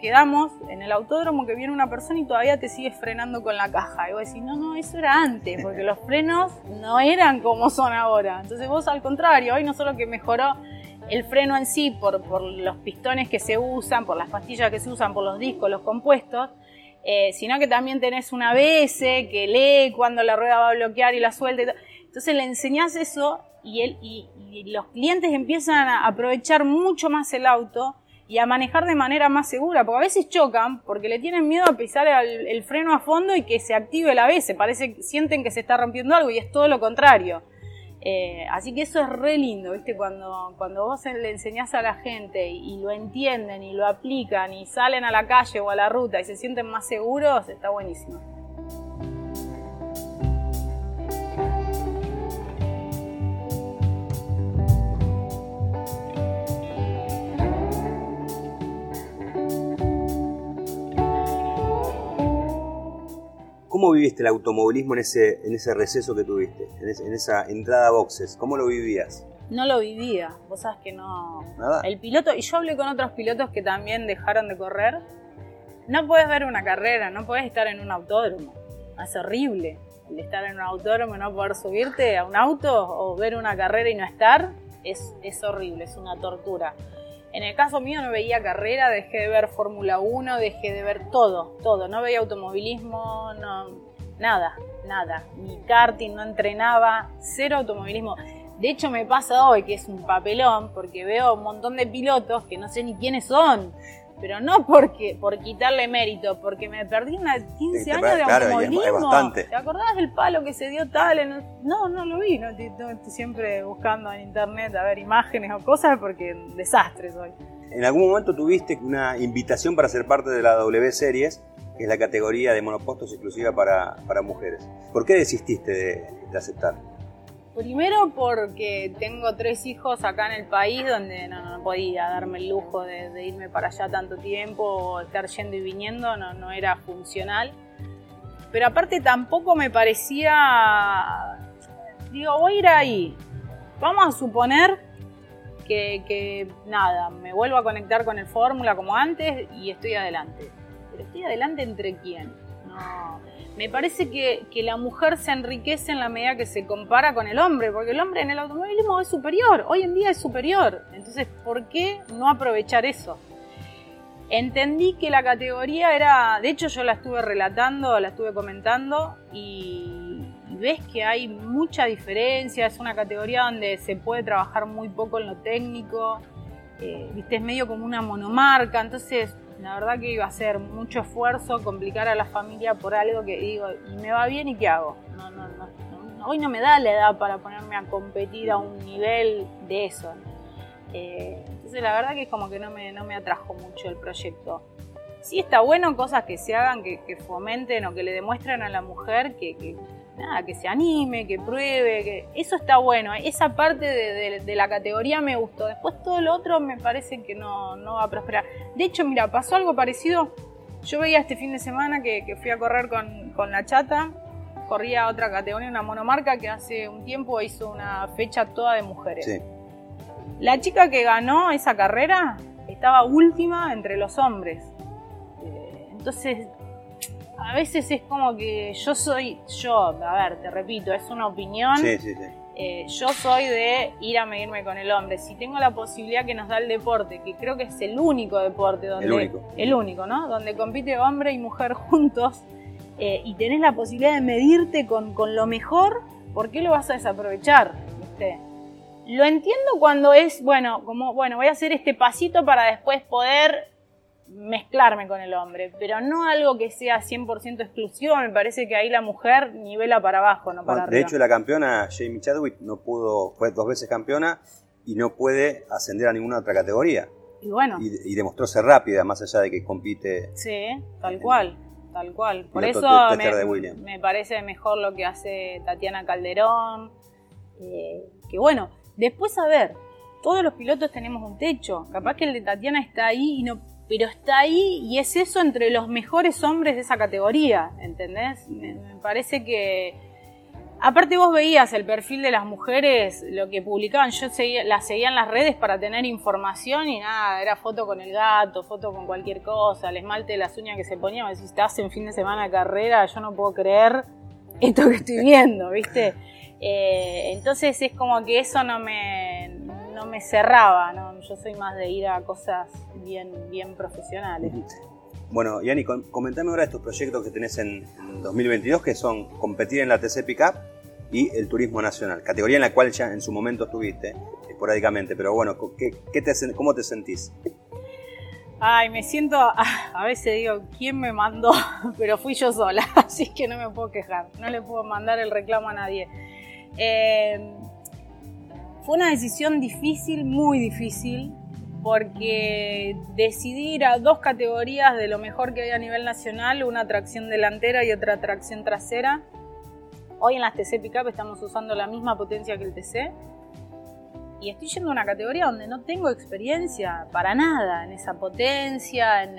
que damos en el autódromo que viene una persona y todavía te sigue frenando con la caja. Y vos decís, no, no, eso era antes, porque los frenos no eran como son ahora. Entonces vos al contrario, hoy no solo que mejoró el freno en sí por los pistones que se usan, por las pastillas que se usan, por los discos, los compuestos, eh, sino que también tenés una ABS que lee cuando la rueda va a bloquear y la suelta. Entonces le enseñás eso y, él, y, los clientes empiezan a aprovechar mucho más el auto y a manejar de manera más segura, porque a veces chocan porque le tienen miedo a pisar el, freno a fondo y que se active la ABS, parece sienten que se está rompiendo algo y es todo lo contrario. Eh, así que eso es re lindo, ¿viste? Cuando, cuando vos le enseñás a la gente y, lo entienden y lo aplican y salen a la calle o a la ruta y se sienten más seguros, está buenísimo. ¿Cómo viviste el automovilismo en ese, en ese receso que tuviste, en, esa entrada a boxes? ¿Cómo lo vivías? No lo vivía, vos sabes que no. Nada. El piloto, y yo hablé con otros pilotos que también dejaron de correr. No puedes ver una carrera, no puedes estar en un autódromo. Es horrible el estar en un autódromo no poder subirte a un auto o ver una carrera y no estar. Es, es horrible, es una tortura. En el caso mío no veía carrera, dejé de ver Fórmula 1, dejé de ver todo, todo. No veía automovilismo, no, nada, nada. Ni karting, no entrenaba, cero automovilismo. De hecho me pasa hoy que es un papelón porque veo un montón de pilotos que no sé ni quiénes son pero no porque por quitarle mérito, porque me perdí unos 15 años de automovilismo. ¿Te acordás del palo que se dio tal? No, no lo vi, no, estoy siempre buscando en internet a ver imágenes o cosas porque desastre soy. ¿En algún momento tuviste una invitación para ser parte de la W Series, que es la categoría de monopostos exclusiva para, para mujeres? ¿Por qué desististe de, de aceptar? Primero porque tengo tres hijos acá en el país donde no, podía darme el lujo de, irme para allá tanto tiempo o estar yendo y viniendo, no, era funcional. Pero aparte tampoco me parecía, digo, voy a ir ahí. Vamos a suponer que, que nada, me vuelvo a conectar con el fórmula como antes y estoy adelante. Pero estoy adelante entre quién? No me parece que, la mujer se enriquece en la medida que se compara con el hombre, porque el hombre en el automovilismo es superior, hoy en día es superior. Entonces, ¿por qué no aprovechar eso? Entendí que la categoría era, de hecho yo la estuve relatando, la estuve comentando y, ves que hay mucha diferencia, es una categoría donde se puede trabajar muy poco en lo técnico, eh, viste, es medio como una monomarca, entonces la verdad que iba a ser mucho esfuerzo, complicar a la familia por algo que digo, y me va bien y qué hago. No, no, no, hoy no me da la edad para ponerme a competir a un nivel de eso. Eh, entonces la verdad que es como que no me, no me atrajo mucho el proyecto. Sí está bueno cosas que se hagan, que, fomenten o que le demuestren a la mujer que nada, que se anime, que pruebe, que eso está bueno. Esa parte de, la categoría me gustó. Después todo lo otro me parece que no, va a prosperar. De hecho, mira, pasó algo parecido. Yo veía este fin de semana que, fui a correr con, la chata, corría otra categoría, una monomarca que hace un tiempo hizo una fecha toda de mujeres. La chica que ganó esa carrera estaba última entre los hombres. Eh, entonces a veces es como que yo soy, yo, a ver, te repito, es una opinión. Sí, sí, sí. Eh, yo soy de ir a medirme con el hombre. Si tengo la posibilidad que nos da el deporte, que creo que es el único deporte donde. El único. El único, ¿no? Donde compite hombre y mujer (laughs) juntos eh, y tenés la posibilidad de medirte con, con, lo mejor, ¿por qué lo vas a desaprovechar? ¿Viste? Lo entiendo cuando es, bueno, como, bueno, voy a hacer este pasito para después poder mezclarme con el hombre, pero no algo que sea 100% exclusivo, me parece que ahí la mujer nivela para abajo, no para arriba. De hecho, la campeona Jamie Chadwick no pudo, fue dos veces campeona y no puede ascender a ninguna otra categoría. Y bueno. Y, demostró ser rápida, más allá de que compite. Sí, tal cual, tal cual. Por eso me, parece mejor lo que hace Tatiana Calderón. Eh, que bueno, después a ver, todos los pilotos tenemos un techo. Capaz que el de Tatiana está ahí y no pero está ahí y es eso entre los mejores hombres de esa categoría, ¿entendés? Me, parece que... Aparte vos veías el perfil de las mujeres, lo que publicaban, yo seguía, las seguía en las redes para tener información y nada, era foto con el gato, foto con cualquier cosa, el esmalte de las uñas que se ponían, si estás en fin de semana de carrera, yo no puedo creer esto que estoy viendo, ¿viste? Eh, entonces es como que eso no me, no me cerraba, ¿no? yo soy más de ir a cosas bien, bien profesionales. Bueno, Yanni, comentame ahora estos proyectos que tenés en, 2022, que son competir en la TC Pickup y el turismo nacional, categoría en la cual ya en su momento estuviste, esporádicamente, pero bueno, ¿qué, te, ¿cómo te sentís? Ay, me siento, (laughs) a veces digo, ¿quién me mandó? (laughs) Pero fui yo sola, (laughs) así que no me puedo quejar, no le puedo mandar el reclamo a nadie. Eh, fue una decisión difícil, muy difícil, porque decidir a dos categorías de lo mejor que hay a nivel nacional, una tracción delantera y otra tracción trasera. Hoy en las TC Pickup estamos usando la misma potencia que el TC. Y estoy yendo a una categoría donde no tengo experiencia para nada en esa potencia, en,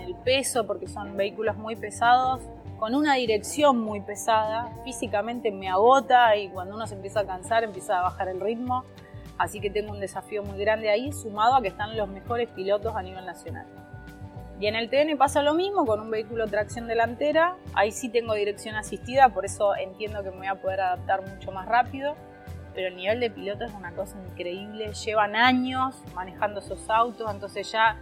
el peso, porque son vehículos muy pesados. Con una dirección muy pesada, físicamente me agota y cuando uno se empieza a cansar empieza a bajar el ritmo. Así que tengo un desafío muy grande ahí, sumado a que están los mejores pilotos a nivel nacional. Y en el TN pasa lo mismo con un vehículo tracción delantera. Ahí sí tengo dirección asistida, por eso entiendo que me voy a poder adaptar mucho más rápido. Pero el nivel de piloto es una cosa increíble. Llevan años manejando esos autos, entonces ya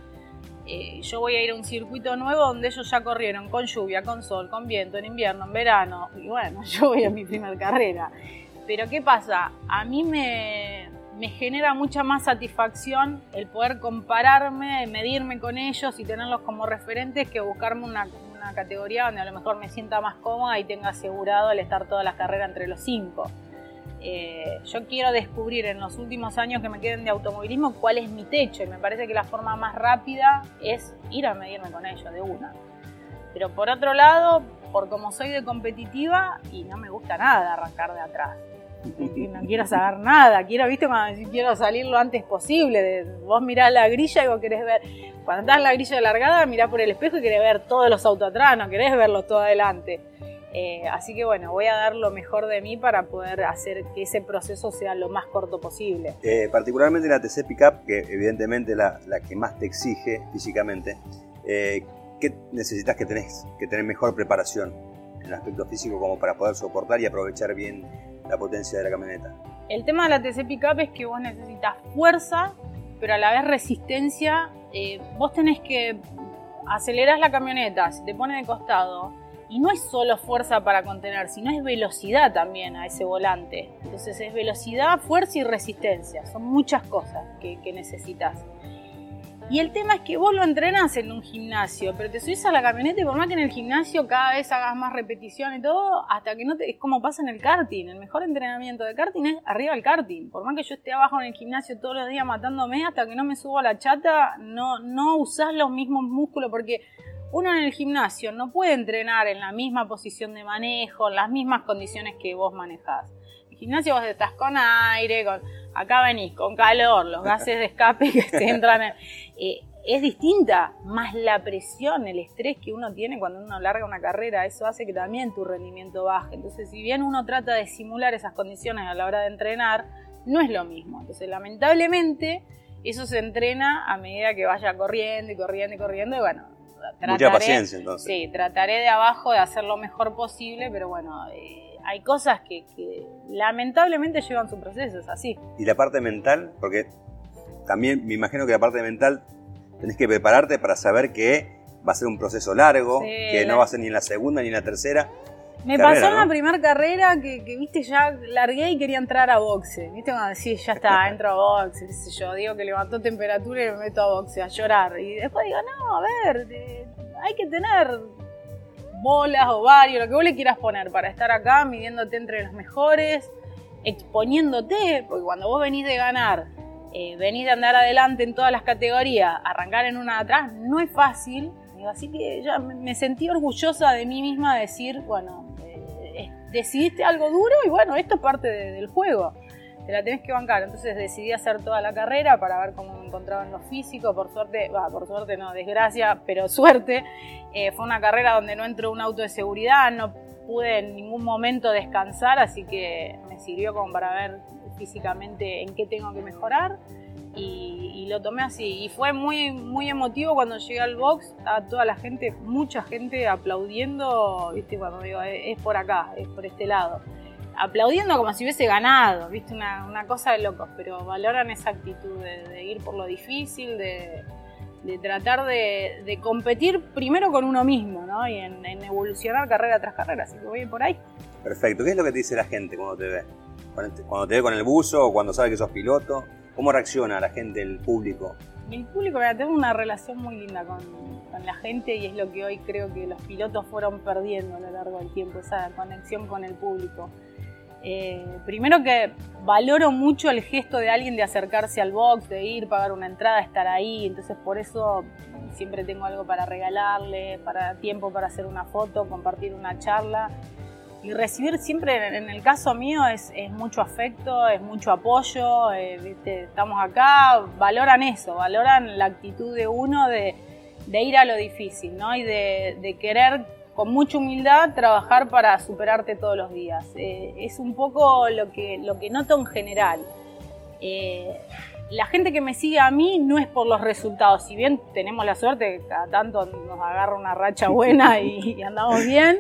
eh, yo voy a ir a un circuito nuevo donde ellos ya corrieron con lluvia, con sol, con viento, en invierno, en verano. Y bueno, (laughs) yo voy a mi primera carrera. Pero ¿qué pasa? A mí me, me genera mucha más satisfacción el poder compararme, medirme con ellos y tenerlos como referentes que buscarme una, categoría donde a lo mejor me sienta más cómoda y tenga asegurado el estar todas las carreras entre los cinco. Eh, yo quiero descubrir en los últimos años que me queden de automovilismo cuál es mi techo y me parece que la forma más rápida es ir a medirme con ellos de una. Pero por otro lado, por como soy de competitiva y no me gusta nada arrancar de atrás no quiero saber nada, quiero, viste, quiero salir lo antes posible, vos mirás la grilla y vos querés ver, cuando estás en la grilla de largada, mirás por el espejo y querés ver todos los autos atrás, no querés verlos todo adelante. Eh, así que bueno, voy a dar lo mejor de mí para poder hacer que ese proceso sea lo más corto posible. Eh, particularmente la TC Pickup, que evidentemente la, la que más te exige físicamente, eh, ¿qué necesitas que tenés que tener mejor preparación en el aspecto físico como para poder soportar y aprovechar bien la potencia de la camioneta. El tema de la TC Pickup es que vos necesitas fuerza, pero a la vez resistencia. Eh, vos tenés que acelerar la camioneta, se te pone de costado. Y no es solo fuerza para contener, sino es velocidad también a ese volante. Entonces es velocidad, fuerza y resistencia. Son muchas cosas que, necesitas. Y el tema es que vos lo entrenás en un gimnasio, pero te subís a la camioneta y por más que en el gimnasio cada vez hagas más repetición y todo, hasta que no te. Es como pasa en el karting. El mejor entrenamiento de karting es arriba del karting. Por más que yo esté abajo en el gimnasio todos los días matándome, hasta que no me subo a la chata, no, no usás los mismos músculos porque uno en el gimnasio no puede entrenar en la misma posición de manejo, en las mismas condiciones que vos manejás. En el gimnasio vos estás con aire, con acá venís con calor, los gases de escape que te entran, (laughs) eh, es distinta, más la presión, el estrés que uno tiene cuando uno larga una carrera, eso hace que también tu rendimiento baje. Entonces, si bien uno trata de simular esas condiciones a la hora de entrenar, no es lo mismo. Entonces, lamentablemente, eso se entrena a medida que vaya corriendo y corriendo y corriendo, y bueno, trataré, Mucha paciencia entonces. Sí, trataré de abajo de hacer lo mejor posible, pero bueno, eh, hay cosas que, lamentablemente llevan su proceso, es así. ¿Y la parte mental? Porque también me imagino que la parte mental tenés que prepararte para saber que va a ser un proceso largo, que no va a ser ni en la segunda ni en la tercera. Me pasó en la primera carrera que, viste, ya largué y quería entrar a boxe. Viste, cuando decís, ya está, (laughs) entro a boxe, yo, digo que levantó temperatura y me meto a boxe, a llorar. Y después digo, no, a ver, hay que tener bolas, ovarios, lo que vos le quieras poner para estar acá midiéndote entre los mejores, exponiéndote, porque cuando vos venís de ganar, eh, venís de andar adelante en todas las categorías, arrancar en una de atrás, no es fácil. Así que ya me sentí orgullosa de mí misma de decir, bueno, eh, decidiste algo duro y bueno, esto es parte del juego te la tenés que bancar. Entonces decidí hacer toda la carrera para ver cómo me encontraba en lo físico. Por suerte, va, por suerte no, desgracia, pero (laughs) suerte. Eh, fue una carrera donde no entró un auto de seguridad, no pude en ningún momento descansar, así que me sirvió como para ver físicamente en qué tengo que mejorar. Y, lo tomé así. Y fue muy, muy emotivo cuando llegué al box. Estaba toda la gente, mucha gente aplaudiendo. ¿Viste? Cuando digo, es por acá, es por este lado aplaudiendo como si hubiese ganado, viste, una, cosa de locos, pero valoran esa actitud de, ir por lo difícil, de, tratar de, competir primero con uno mismo, ¿no? Y en, evolucionar carrera tras carrera, así que voy por ahí. Perfecto, ¿qué es lo que te dice la gente cuando te ve? Cuando te ve con el buzo o cuando sabe que sos piloto, ¿cómo reacciona la gente, el público? El público, mira, tengo una relación muy linda con, con la gente y es lo que hoy creo que los pilotos fueron perdiendo a lo largo del tiempo, esa conexión con el público. Eh, primero que valoro mucho el gesto de alguien de acercarse al box, de ir, pagar una entrada, estar ahí, entonces por eso siempre tengo algo para regalarle, para tiempo para hacer una foto, compartir una charla. Y recibir siempre, en el caso mío, es, mucho afecto, es mucho apoyo, eh, estamos acá, valoran eso, valoran la actitud de uno de, ir a lo difícil, ¿no? Y de, de querer con mucha humildad trabajar para superarte todos los días. Eh, es un poco lo que, lo que noto en general. Eh, la gente que me sigue a mí no es por los resultados, si bien tenemos la suerte cada tanto nos agarra una racha (laughs) buena y andamos bien,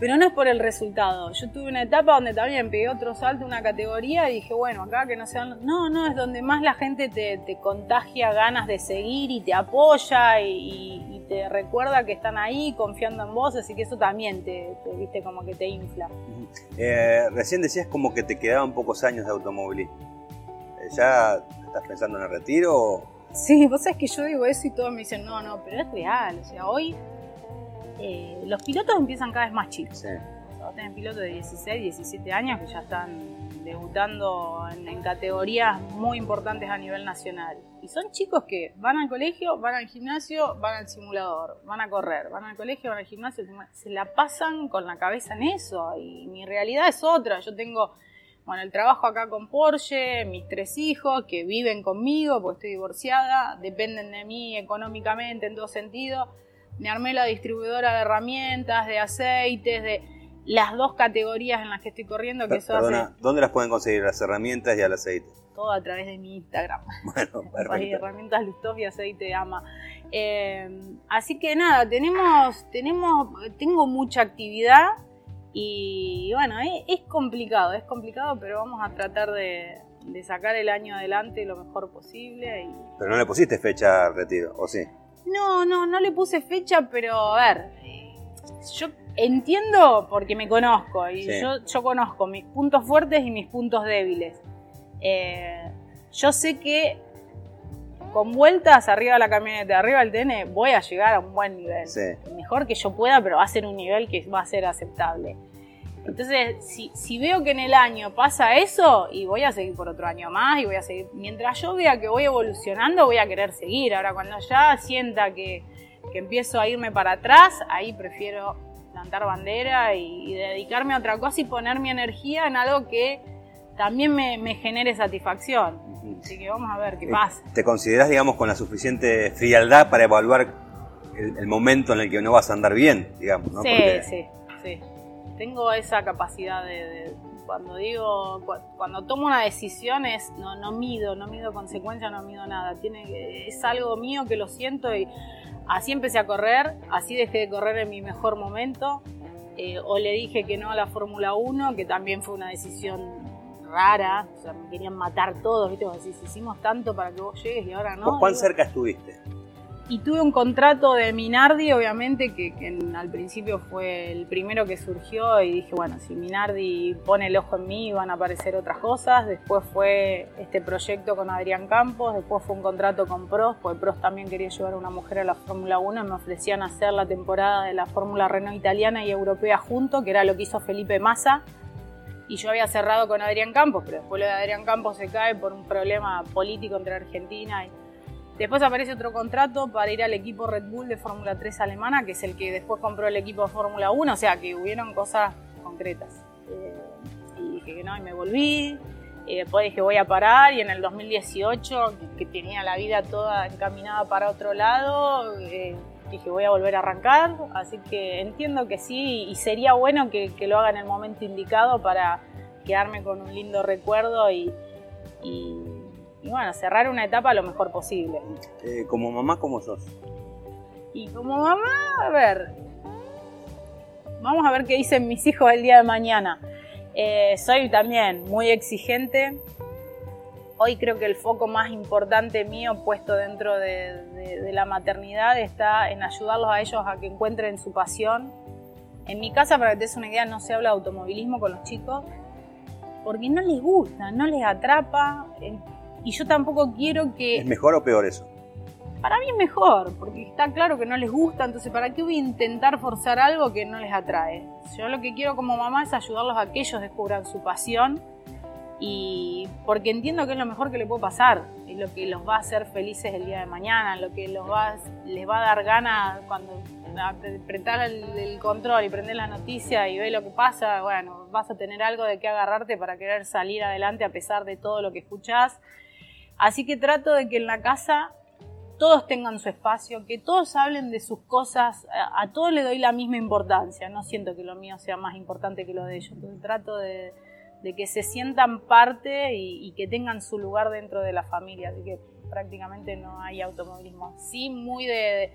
pero no es por el resultado. Yo tuve una etapa donde también pegué otro salto, una categoría, y dije, bueno, acá que no sean. No, no, es donde más la gente te, contagia ganas de seguir y te apoya y, te recuerda que están ahí confiando en vos, así que eso también te, viste como que te infla. Eh, recién decías como que te quedaban pocos años de automovilismo. Eh, ¿Ya estás pensando en el retiro? Sí, vos sabés que yo digo eso y todos me dicen, no, no, pero es real. O sea, hoy eh, los pilotos empiezan cada vez más chicos. Sí. O pilotos de 16, 17 años que ya están debutando en, categorías muy importantes a nivel nacional. Y son chicos que van al colegio, van al gimnasio, van al simulador, van a correr, van al colegio, van al gimnasio, se la pasan con la cabeza en eso. Y mi realidad es otra. Yo tengo, bueno, el trabajo acá con Porsche, mis tres hijos que viven conmigo porque estoy divorciada, dependen de mí económicamente en todo sentido me armé la distribuidora de herramientas, de aceites, de las dos categorías en las que estoy corriendo. Que Perdona, ¿dónde las pueden conseguir las herramientas y el aceite? Todo a través de mi Instagram. (laughs) Bueno, perfecto. herramientas Lustov y aceite ama. Eh, así que nada, tenemos, tenemos, tengo mucha actividad y bueno, es, complicado, es complicado, pero vamos a tratar de, de sacar el año adelante lo mejor posible. Y... Pero no le pusiste fecha al retiro, ¿o sí? No, no, no le puse fecha, pero a ver, yo entiendo porque me conozco y yo, yo, conozco mis puntos fuertes y mis puntos débiles. Eh, yo sé que con vueltas arriba de la camioneta, arriba del TN, voy a llegar a un buen nivel. Mejor que yo pueda, pero va a ser un nivel que va a ser aceptable. Entonces, si, veo que en el año pasa eso, y voy a seguir por otro año más, y voy a seguir, mientras yo vea que voy evolucionando, voy a querer seguir. Ahora, cuando ya sienta que, empiezo a irme para atrás, ahí prefiero plantar bandera y, dedicarme a otra cosa y poner mi energía en algo que también me, genere satisfacción. Así que vamos a ver qué eh, pasa. ¿Te consideras, digamos, con la suficiente frialdad para evaluar el, momento en el que no vas a andar bien, digamos? ¿no? Sí, sí, sí tengo esa capacidad de, cuando digo, cuando tomo una decisión es, no, no mido, no mido consecuencias, no mido nada. Tiene, es algo mío que lo siento y así empecé a correr, así dejé de correr en mi mejor momento. Eh, o le dije que no a la Fórmula 1, que también fue una decisión rara, o sea, me querían matar todos, ¿viste? Como hicimos tanto para que vos llegues y ahora no. ¿Cuán cerca estuviste? Y tuve un contrato de Minardi, obviamente, que, al principio fue el primero que surgió y dije, bueno, si Minardi pone el ojo en mí van a aparecer otras cosas. Después fue este proyecto con Adrián Campos, después fue un contrato con Pros, porque Pros también quería llevar a una mujer a la Fórmula 1, me ofrecían hacer la temporada de la Fórmula Renault italiana y europea junto, que era lo que hizo Felipe Massa. Y yo había cerrado con Adrián Campos, pero después lo de Adrián Campos se cae por un problema político entre Argentina y Después aparece otro contrato para ir al equipo Red Bull de Fórmula 3 alemana, que es el que después compró el equipo de Fórmula 1, o sea que hubieron cosas concretas. Eh, y dije que no, y me volví. Después dije voy a parar y en el 2018, que, tenía la vida toda encaminada para otro lado, eh, dije voy a volver a arrancar. Así que entiendo que sí y sería bueno que, lo haga en el momento indicado para quedarme con un lindo recuerdo y bueno, cerrar una etapa lo mejor posible. Eh, como mamá, ¿cómo sos? Y como mamá, a ver, vamos a ver qué dicen mis hijos el día de mañana. Eh, soy también muy exigente. Hoy creo que el foco más importante mío puesto dentro de, la maternidad está en ayudarlos a ellos a que encuentren su pasión. En mi casa, para que te des una idea, no se habla de automovilismo con los chicos porque no les gusta, no les atrapa y yo tampoco quiero que... ¿Es mejor o peor eso? Para mí es mejor, porque está claro que no les gusta, entonces ¿para qué voy a intentar forzar algo que no les atrae? Yo lo que quiero como mamá es ayudarlos a que ellos descubran su pasión y porque entiendo que es lo mejor que le puede pasar, es lo que los va a hacer felices el día de mañana, lo que los va, les va a dar ganas cuando apretar el, el, control y prender la noticia y ve lo que pasa, bueno, vas a tener algo de qué agarrarte para querer salir adelante a pesar de todo lo que escuchás Así que trato de que en la casa todos tengan su espacio, que todos hablen de sus cosas, a, todos le doy la misma importancia, no siento que lo mío sea más importante que lo de ellos, entonces trato de, que se sientan parte y, que tengan su lugar dentro de la familia, así que prácticamente no hay automovilismo. Sí, muy de,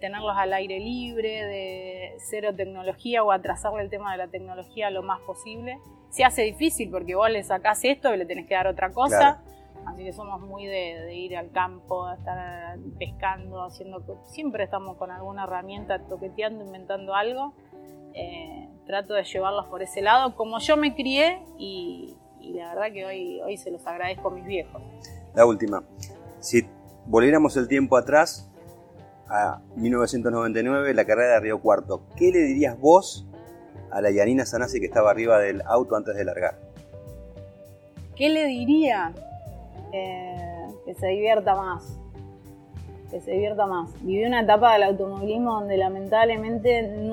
tenerlos al aire libre, de cero tecnología o atrasarle el tema de la tecnología lo más posible. Se hace difícil porque vos le sacás esto y le tenés que dar otra cosa. Así que somos muy de, ir al campo, a estar pescando, haciendo. Siempre estamos con alguna herramienta toqueteando, inventando algo. Eh, trato de llevarlos por ese lado, como yo me crié y, la verdad que hoy, hoy se los agradezco a mis viejos. La última. Si volviéramos el tiempo atrás, a 1999, la carrera de Río Cuarto, ¿qué le dirías vos a la Yanina Sanasi que estaba arriba del auto antes de largar? ¿Qué le diría? Que se divierta más. Que se divierta más. Viví una etapa del automovilismo donde lamentablemente,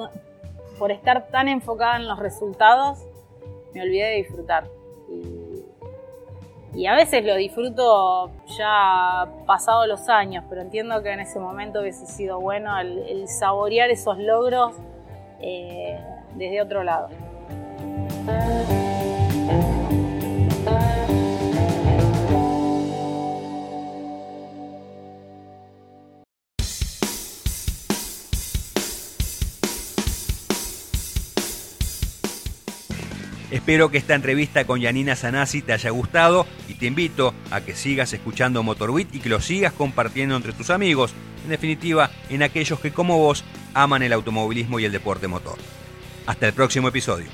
por estar tan enfocada en los resultados, me olvidé de disfrutar. Y, a veces lo disfruto ya pasado los años, pero entiendo que en ese momento hubiese sido bueno el, saborear esos logros eh, desde otro lado. Espero que esta entrevista con Yanina Sanasi te haya gustado y te invito a que sigas escuchando Motorbit y que lo sigas compartiendo entre tus amigos, en definitiva, en aquellos que como vos aman el automovilismo y el deporte motor. Hasta el próximo episodio.